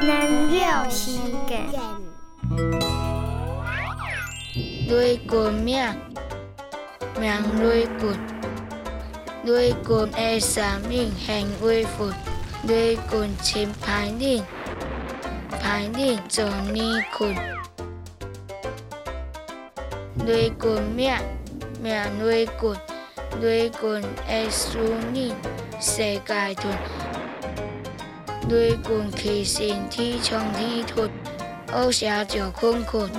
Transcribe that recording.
能量时间。雷棍命，命雷棍，雷棍的生命很威风，雷棍请排练，排练做泥棍。雷棍命，命雷棍，雷棍的思念世界吞。雷棍起身天冲天吞，好声就困困。